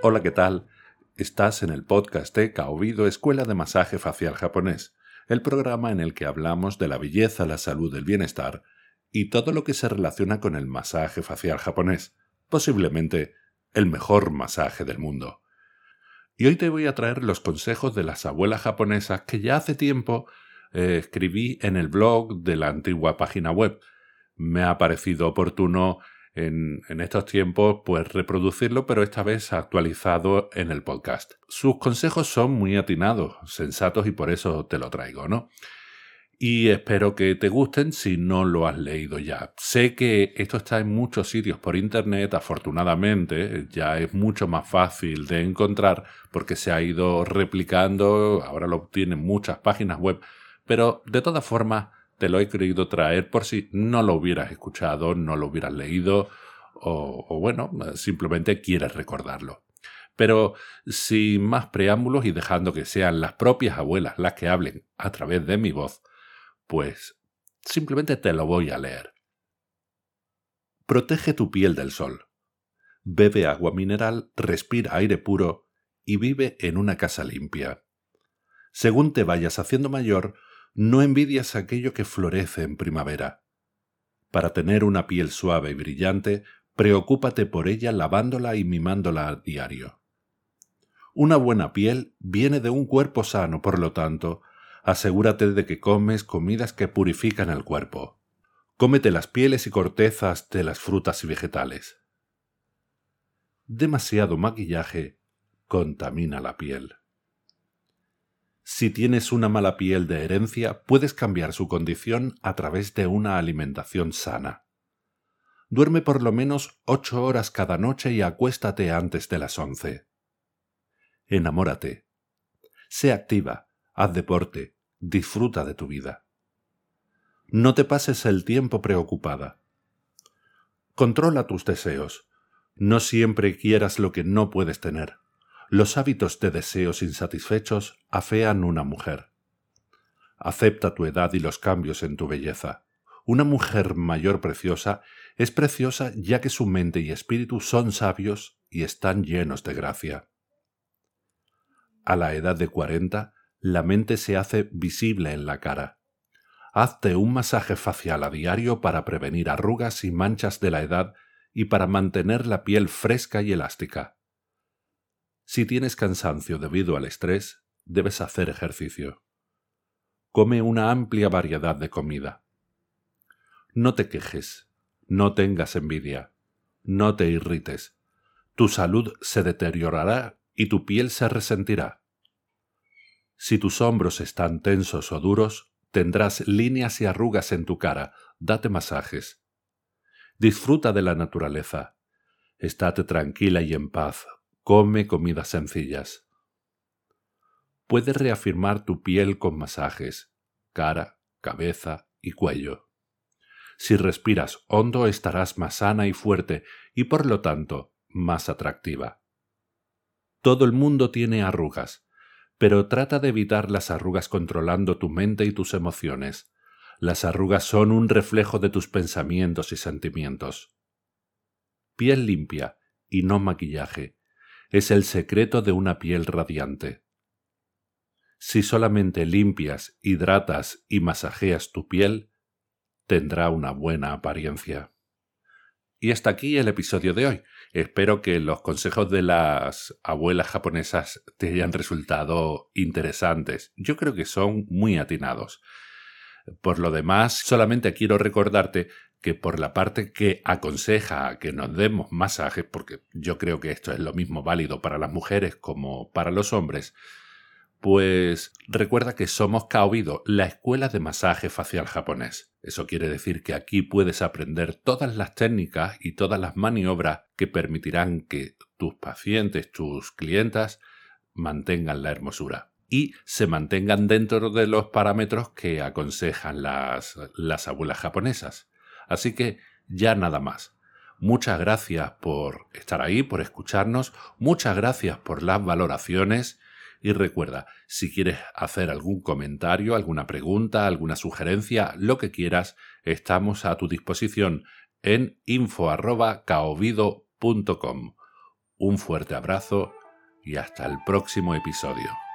Hola, ¿qué tal? Estás en el podcast de Kaobido Escuela de Masaje Facial Japonés, el programa en el que hablamos de la belleza, la salud, el bienestar y todo lo que se relaciona con el masaje facial japonés, posiblemente el mejor masaje del mundo. Y hoy te voy a traer los consejos de las abuelas japonesas que ya hace tiempo eh, escribí en el blog de la antigua página web. Me ha parecido oportuno en, estos tiempos pues reproducirlo, pero esta vez actualizado en el podcast. Sus consejos son muy atinados, sensatos y por eso te lo traigo, ¿no? y espero que te gusten si no lo has leído ya. Sé que esto está en muchos sitios por internet, afortunadamente, ya es mucho más fácil de encontrar porque se ha ido replicando, ahora lo tienen muchas páginas web, pero de todas formas te lo he querido traer por si no lo hubieras escuchado, no lo hubieras leído o, o bueno, simplemente quieres recordarlo. Pero sin más preámbulos y dejando que sean las propias abuelas las que hablen a través de mi voz, pues simplemente te lo voy a leer. Protege tu piel del sol. Bebe agua mineral, respira aire puro y vive en una casa limpia. Según te vayas haciendo mayor, no envidias aquello que florece en primavera. Para tener una piel suave y brillante, preocúpate por ella lavándola y mimándola a diario. Una buena piel viene de un cuerpo sano, por lo tanto, asegúrate de que comes comidas que purifican el cuerpo. Cómete las pieles y cortezas de las frutas y vegetales. Demasiado maquillaje contamina la piel. Si tienes una mala piel de herencia, puedes cambiar su condición a través de una alimentación sana. Duerme por lo menos ocho horas cada noche y acuéstate antes de las once. Enamórate. Sé activa, haz deporte, disfruta de tu vida. No te pases el tiempo preocupada. Controla tus deseos. No siempre quieras lo que no puedes tener. Los hábitos de deseos insatisfechos afean una mujer. Acepta tu edad y los cambios en tu belleza. Una mujer mayor preciosa es preciosa ya que su mente y espíritu son sabios y están llenos de gracia. A la edad de cuarenta, la mente se hace visible en la cara. Hazte un masaje facial a diario para prevenir arrugas y manchas de la edad y para mantener la piel fresca y elástica. Si tienes cansancio debido al estrés, debes hacer ejercicio. Come una amplia variedad de comida. No te quejes, no tengas envidia, no te irrites. Tu salud se deteriorará y tu piel se resentirá. Si tus hombros están tensos o duros, tendrás líneas y arrugas en tu cara. Date masajes. Disfruta de la naturaleza. Estate tranquila y en paz. Come comidas sencillas. Puedes reafirmar tu piel con masajes, cara, cabeza y cuello. Si respiras hondo estarás más sana y fuerte y por lo tanto más atractiva. Todo el mundo tiene arrugas, pero trata de evitar las arrugas controlando tu mente y tus emociones. Las arrugas son un reflejo de tus pensamientos y sentimientos. Piel limpia y no maquillaje es el secreto de una piel radiante. Si solamente limpias, hidratas y masajeas tu piel, tendrá una buena apariencia. Y hasta aquí el episodio de hoy. Espero que los consejos de las abuelas japonesas te hayan resultado interesantes. Yo creo que son muy atinados. Por lo demás, solamente quiero recordarte que por la parte que aconseja que nos demos masajes, porque yo creo que esto es lo mismo válido para las mujeres como para los hombres, pues recuerda que somos Kaobido, la escuela de masaje facial japonés. Eso quiere decir que aquí puedes aprender todas las técnicas y todas las maniobras que permitirán que tus pacientes, tus clientas, mantengan la hermosura y se mantengan dentro de los parámetros que aconsejan las, las abuelas japonesas. Así que ya nada más. Muchas gracias por estar ahí, por escucharnos, muchas gracias por las valoraciones y recuerda, si quieres hacer algún comentario, alguna pregunta, alguna sugerencia, lo que quieras, estamos a tu disposición en info.caovido.com. Un fuerte abrazo y hasta el próximo episodio.